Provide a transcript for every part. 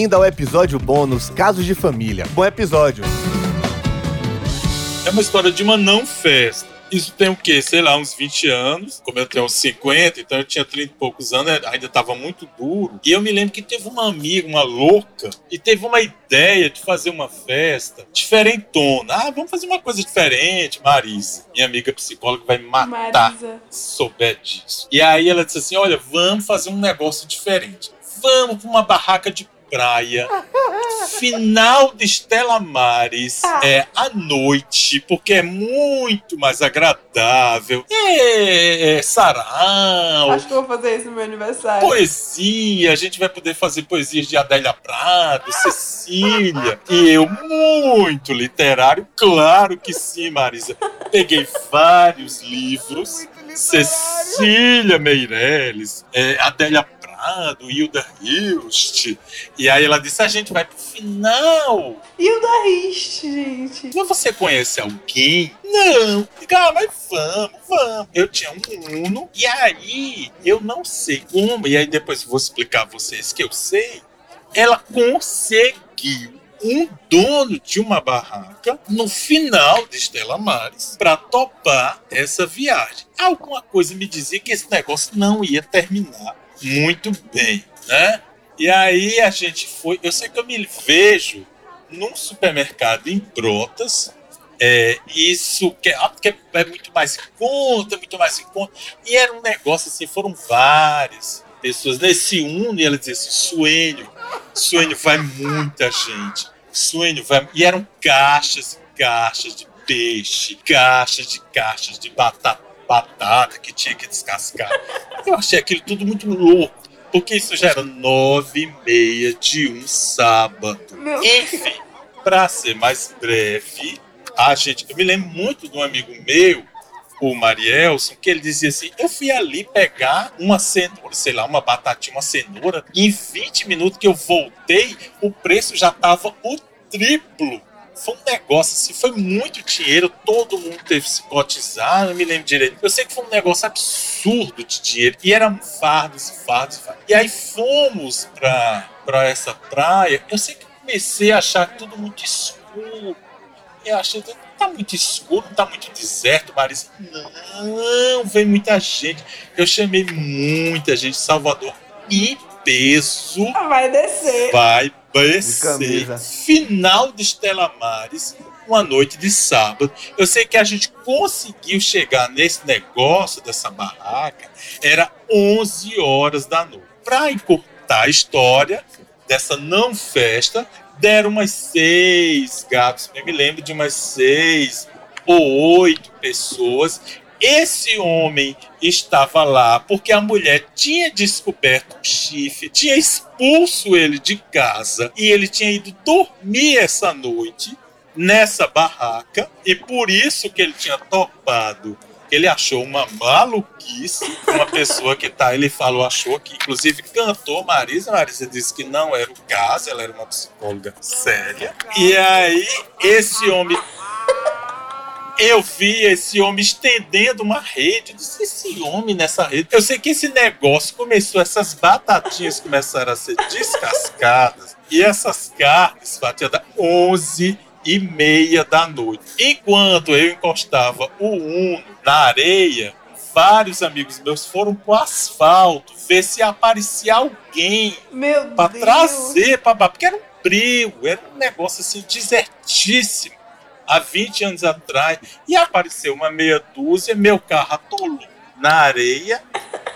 Bem-vindo ao episódio bônus Casos de Família. Bom episódio. É uma história de uma não festa. Isso tem o quê? Sei lá, uns 20 anos. Como eu tenho uns 50, então eu tinha 30 e poucos anos, ainda estava muito duro. E eu me lembro que teve uma amiga, uma louca, e teve uma ideia de fazer uma festa diferentona. Ah, vamos fazer uma coisa diferente, Marisa. Minha amiga psicóloga vai me matar Marisa. se souber disso. E aí ela disse assim: olha, vamos fazer um negócio diferente. Vamos para uma barraca de praia. Final de Estela Mares é à noite, porque é muito mais agradável. É, é sarau, Acho que vou fazer isso no meu aniversário. poesia. A gente vai poder fazer poesias de Adélia Prado, Cecília. E eu, muito literário, claro que sim, Marisa. Peguei vários livros. Cecília Meirelles, é, Adélia Prado, Hilda Hilst. E aí ela disse: a gente vai pro final. E o da Rist, gente? Mas você conhece alguém? Não. Ah, mas vamos, vamos. Eu tinha um Uno, e aí eu não sei como, e aí depois vou explicar a vocês que eu sei. Ela conseguiu um dono de uma barraca no final de Estela Mares para topar essa viagem. Alguma coisa me dizia que esse negócio não ia terminar muito bem, né? E aí a gente foi. Eu sei que eu me vejo num supermercado em Brotas. É, isso que, ah, porque é muito mais em conta, muito mais em conta. E era um negócio assim, foram várias pessoas nesse Uno e ela dizia assim: Suênio, Suênio vai muita gente. Suênio vai. E eram caixas e caixas de peixe, caixas de caixas de batata, batata que tinha que descascar. Eu achei aquilo tudo muito louco. Porque isso já era nove e meia de um sábado. Meu Enfim, para ser mais breve, a gente. Eu me lembro muito de um amigo meu, o Marielson, que ele dizia assim: eu fui ali pegar uma cenoura, sei lá, uma batatinha, uma cenoura, e em 20 minutos que eu voltei, o preço já tava o triplo. Foi um negócio assim, foi muito dinheiro, todo mundo teve que se cotizar, não me lembro direito. Eu sei que foi um negócio absurdo de dinheiro. E eram fardos, fardos, fardos. E aí fomos pra, pra essa praia. Eu sei que comecei a achar tudo muito escuro. Eu achei que tá muito escuro, tá muito deserto, Marisa. Não, vem muita gente. Eu chamei muita gente, Salvador, e peso Vai descer. vai Descer. camisa. Final de Estela Mares, uma noite de sábado. Eu sei que a gente conseguiu chegar nesse negócio dessa barraca, era 11 horas da noite. Para encurtar a história dessa não festa, deram umas seis gatos. Eu me lembro de umas seis ou oito pessoas. Esse homem estava lá porque a mulher tinha descoberto um chifre, tinha expulso ele de casa e ele tinha ido dormir essa noite nessa barraca e por isso que ele tinha topado. Ele achou uma maluquice, uma pessoa que tá, ele falou, achou que inclusive cantou Marisa, Marisa disse que não era o caso, ela era uma psicóloga séria. E aí esse homem eu vi esse homem estendendo uma rede. Eu disse, esse homem nessa rede. Eu sei que esse negócio começou, essas batatinhas começaram a ser descascadas. E essas carnes batiam da 11 e meia da noite. Enquanto eu encostava o Uno na areia, vários amigos meus foram pro asfalto ver se aparecia alguém Deus. trazer pra baixo. Porque era um brilho, era um negócio assim desertíssimo. Há 20 anos atrás. E apareceu uma meia dúzia, meu carro atolou na areia.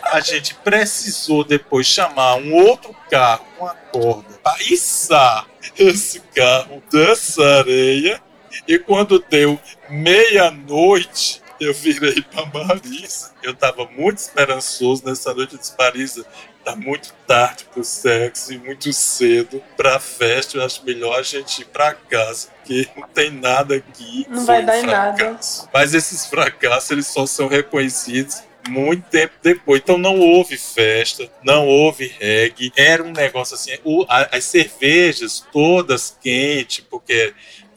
A gente precisou depois chamar um outro carro com a corda para içar esse carro dessa areia. E quando deu meia-noite, eu virei para Marisa. Eu estava muito esperançoso nessa noite. Disse, Marisa, tá muito tarde pro sexo e muito cedo pra festa. Eu acho melhor a gente ir pra casa, porque não tem nada aqui. Não vai um dar em nada. Mas esses fracassos, eles só são reconhecidos muito tempo depois. Então não houve festa, não houve reggae. Era um negócio assim, o- a- as cervejas todas quentes, porque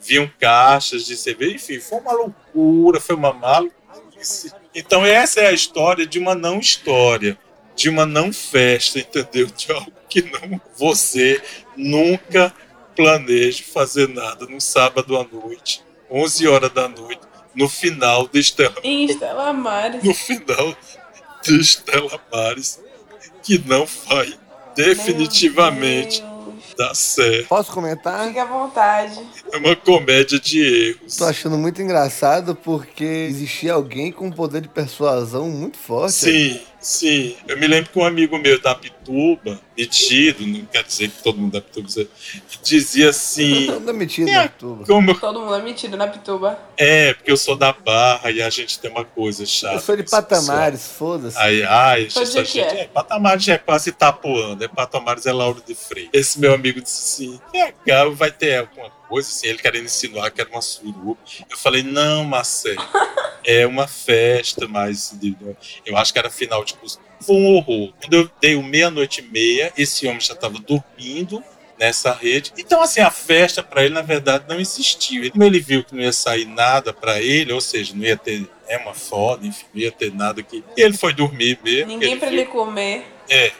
vinham caixas de cerveja. Enfim, foi uma loucura, foi uma maluquice. Então essa é a história de uma não história, de uma não festa, entendeu? De algo que não você Nunca planejo fazer nada no sábado à noite, 11 horas da noite, no final do Estela, Em Estela Maris. no final do Estela Maris, que não vai definitivamente Deus. dar certo. Posso comentar? Fica à vontade. É uma comédia de erros. Tô achando muito engraçado porque existia alguém com um poder de persuasão muito forte. Sim, sim. Eu me lembro que um amigo meu da Pituba, metido, não quer dizer que todo mundo da Pituba, dizia assim. Não é metido, É. né, tuba. Como Todo mundo é metido na pituba. é, porque eu sou da Barra e a gente tem uma coisa chata. Eu sou de patamares, foda-se. Aí, ai, de quê? gente, é, Patamares é quase Itapuã, é Patamares é Lauro de Freire. Esse meu amigo disse assim: legal, vai ter alguma coisa assim, ele querendo insinuar que era uma suruba. Eu falei: não, Marcelo, é uma festa, mas eu acho que era final de curso. Foi um horror. Quando eu dei o meia-noite e meia, esse homem já estava dormindo nessa rede. Então, assim, a festa para ele, na verdade, não existiu. Ele- Como ele viu que não ia sair nada para ele, ou seja, não ia ter é uma foda, enfim, não ia ter nada aqui. E ele foi dormir mesmo. Ninguém viu- ele comer. É.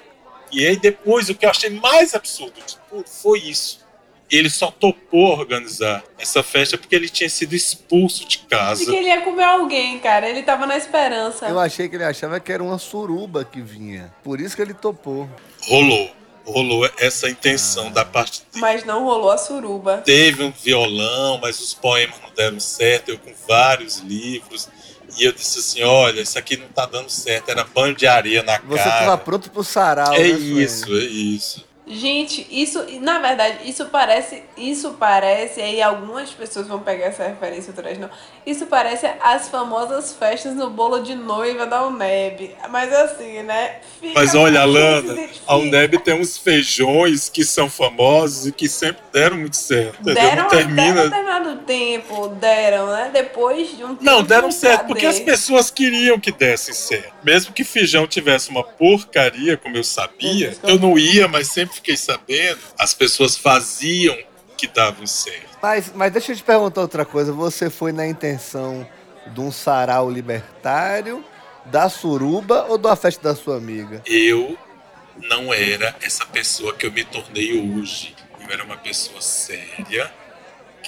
E aí depois, o que eu achei mais absurdo de tudo foi isso. Ele só topou organizar essa festa porque ele tinha sido expulso de De casa. que ele ia comer alguém, cara. Ele tava na esperança. Eu achei que ele achava que era uma suruba que vinha. Por isso que ele topou. Rolou. Rolou essa intenção Ah. da parte dele. Mas não rolou a suruba. Teve um violão, mas os poemas não deram certo. Eu com vários livros. E eu disse assim: olha, isso aqui não tá dando certo. Era banho de areia na Você cara. tava pronto pro sarau, É né, isso, é isso. Gente, isso, na verdade, isso parece, isso parece, aí algumas pessoas vão pegar essa referência, outras não. Isso parece as famosas festas no bolo de noiva da UNEB. Mas assim, né? Fica Mas olha, Alana, a UNEB tem uns feijões que são famosos e que sempre deram muito certo. Deram não termina. Determinado tempo, deram, né? Depois de um tempo. Não, deram certo, porque as pessoas queriam que dessem certo. Mesmo que feijão tivesse uma porcaria, como eu sabia, eu não ia, mas sempre fiquei sabendo, as pessoas faziam que davam certo. Mas, mas deixa eu te perguntar outra coisa. Você foi na intenção de um sarau libertário, da suruba ou da festa da sua amiga? Eu não era essa pessoa que eu me tornei hoje. Eu era uma pessoa séria,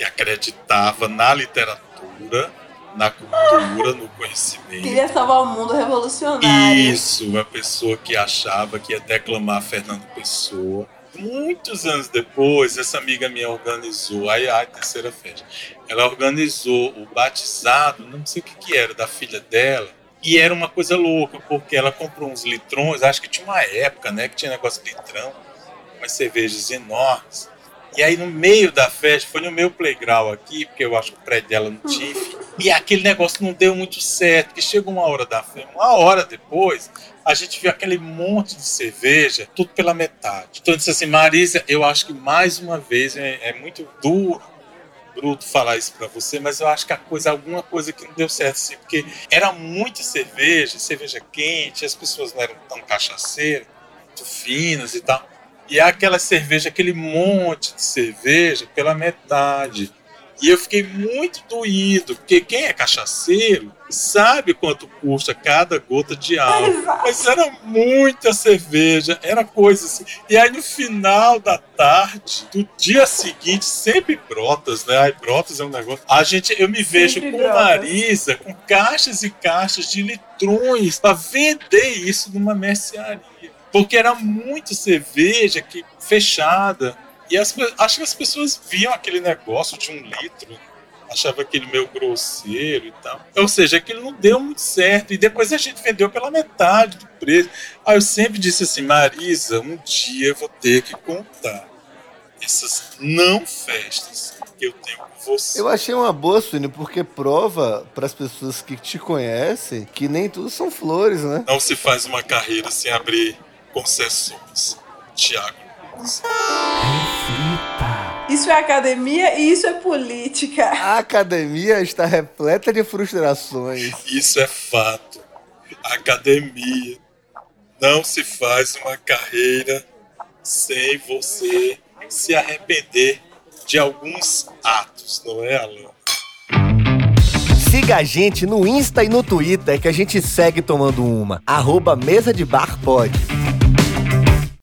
que acreditava na literatura, na cultura, no conhecimento. Queria salvar o mundo revolucionário. Isso, uma pessoa que achava que ia declamar Fernando Pessoa. Muitos anos depois, essa amiga minha organizou, aí a terceira festa, ela organizou o batizado, não sei o que, que era, da filha dela, e era uma coisa louca, porque ela comprou uns litrões, acho que tinha uma época, né, que tinha negócio de litrão, umas cervejas enormes. E aí no meio da festa, foi no meu playground aqui, porque eu acho que o prédio dela não tinha, enfim. E aquele negócio não deu muito certo, porque chegou uma hora da festa, uma hora depois, a gente viu aquele monte de cerveja, tudo pela metade. Então eu disse assim, Marisa, eu acho que mais uma vez é, é muito duro, bruto falar isso pra você, mas eu acho que a coisa, alguma coisa que não deu certo, assim, porque era muita cerveja, cerveja quente, as pessoas não eram tão cachaceiras, muito finas e tal. E é aquela cerveja, aquele monte de cerveja pela metade. E eu fiquei muito doído, porque quem é cachaceiro sabe quanto custa cada gota de álcool. Mas era muita cerveja, era coisa assim. E aí no final da tarde, do dia seguinte, sempre brotas, né? Aí brotas é um negócio. A gente, eu me vejo Sempre com brotas. Marisa, com caixas e caixas de litrões para vender isso numa mercearia. Porque era muito cerveja que fechada. E as, acho que as pessoas viam aquele negócio de um litro, achava aquele meio grosseiro e tal. Ou seja, aquilo não deu muito certo. E depois a gente vendeu pela metade do preço. Aí eu sempre disse assim, Marisa, um dia eu vou ter que contar essas não festas que eu tenho com você. Eu achei uma boa, Suene, porque prova para as pessoas que te conhecem que nem tudo são flores, né? Não se faz uma carreira sem abrir concessões. Tiago. Isso é academia e isso é política. A academia está repleta de frustrações. Isso é fato. A academia não se faz uma carreira sem você se arrepender de alguns atos, não é, Alan? Siga a gente no Insta e no Twitter que a gente segue tomando uma. Arroba Mesa de Bar Pod.